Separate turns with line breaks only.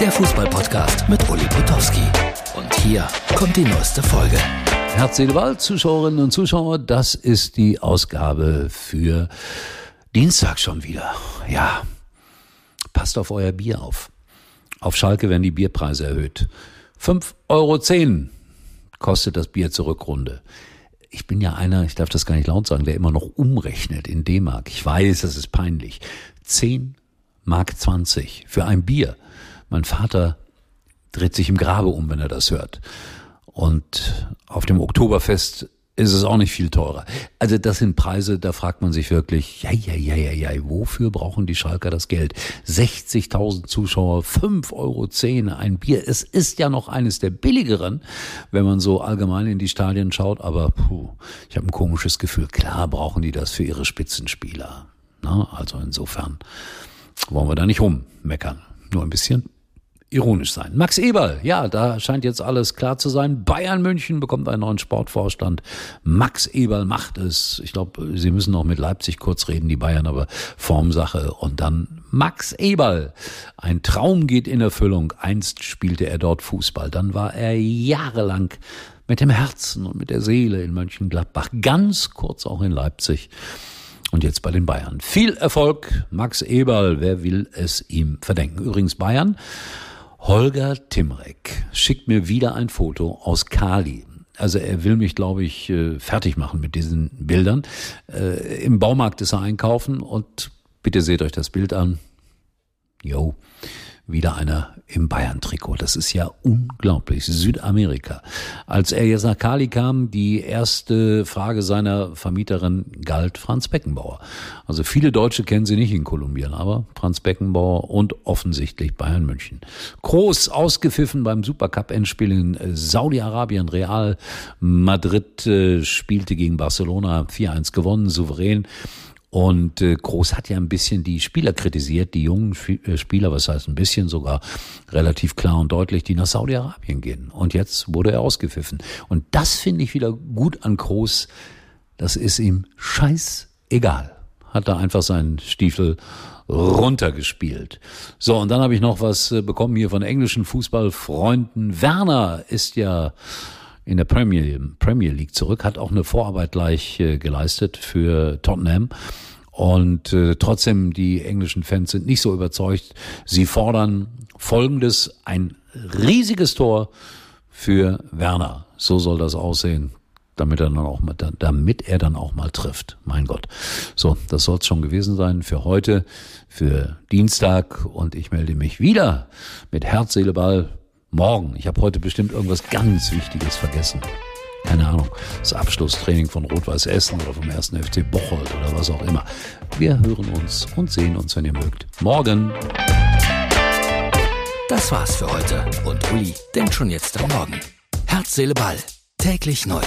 der Fußballpodcast mit Uli Potowski. Und hier kommt die neueste Folge.
Herz, Seele, Ball, Zuschauerinnen und Zuschauer, das ist die Ausgabe für Dienstag schon wieder. Ja, passt auf euer Bier auf. Auf Schalke werden die Bierpreise erhöht. 5,10 Euro kostet das Bier zur Rückrunde. Ich bin ja einer, ich darf das gar nicht laut sagen, der immer noch umrechnet in D-Mark. Ich weiß, das ist peinlich. 10 Mark 20 für ein Bier. Mein Vater dreht sich im Grabe um, wenn er das hört. Und auf dem Oktoberfest ist es auch nicht viel teurer. Also das sind Preise, da fragt man sich wirklich, ja, ja, ja, ja, ja, wofür brauchen die Schalker das Geld? 60.000 Zuschauer, 5,10 Euro ein Bier. Es ist ja noch eines der billigeren, wenn man so allgemein in die Stadien schaut, aber puh, ich habe ein komisches Gefühl. Klar brauchen die das für ihre Spitzenspieler. Na, also insofern wollen wir da nicht rummeckern. Nur ein bisschen ironisch sein. Max Eberl, ja, da scheint jetzt alles klar zu sein. Bayern München bekommt einen neuen Sportvorstand. Max Eberl macht es. Ich glaube, sie müssen noch mit Leipzig kurz reden, die Bayern, aber Formsache. Und dann Max Eberl. Ein Traum geht in Erfüllung. Einst spielte er dort Fußball. Dann war er jahrelang mit dem Herzen und mit der Seele in Mönchengladbach. Ganz kurz auch in Leipzig und jetzt bei den Bayern. Viel Erfolg, Max Eberl, wer will es ihm verdenken? Übrigens Bayern. Holger Timrek schickt mir wieder ein Foto aus Kali. Also er will mich, glaube ich, äh, fertig machen mit diesen Bildern. Äh, Im Baumarkt ist er einkaufen und bitte seht euch das Bild an. Jo, wieder einer im Bayern-Trikot. Das ist ja unglaublich. Südamerika. Als er jetzt nach Kali kam, die erste Frage seiner Vermieterin galt Franz Beckenbauer. Also viele Deutsche kennen sie nicht in Kolumbien, aber Franz Beckenbauer und offensichtlich Bayern München. Groß ausgepfiffen beim Supercup-Endspiel in Saudi-Arabien. Real Madrid äh, spielte gegen Barcelona 4-1 gewonnen, souverän. Und äh, Groß hat ja ein bisschen die Spieler kritisiert, die jungen äh, Spieler, was heißt ein bisschen sogar relativ klar und deutlich, die nach Saudi-Arabien gehen. Und jetzt wurde er ausgepfiffen. Und das finde ich wieder gut an Groß. Das ist ihm scheißegal. Hat da einfach seinen Stiefel runtergespielt. So, und dann habe ich noch was äh, bekommen hier von englischen Fußballfreunden. Werner ist ja in der Premier, Premier League zurück, hat auch eine Vorarbeit gleich äh, geleistet für Tottenham. Und äh, trotzdem, die englischen Fans sind nicht so überzeugt. Sie fordern folgendes, ein riesiges Tor für Werner. So soll das aussehen, damit er dann auch mal, damit er dann auch mal trifft. Mein Gott. So, das soll es schon gewesen sein für heute, für Dienstag. Und ich melde mich wieder mit Herz, Seele, Ball Morgen. Ich habe heute bestimmt irgendwas ganz Wichtiges vergessen. Keine Ahnung. Das Abschlusstraining von Rot-Weiß Essen oder vom 1. FC Bocholt oder was auch immer. Wir hören uns und sehen uns, wenn ihr mögt. Morgen.
Das war's für heute. Und Uli denkt schon jetzt am Morgen. Herz, Seele, Ball. Täglich neu.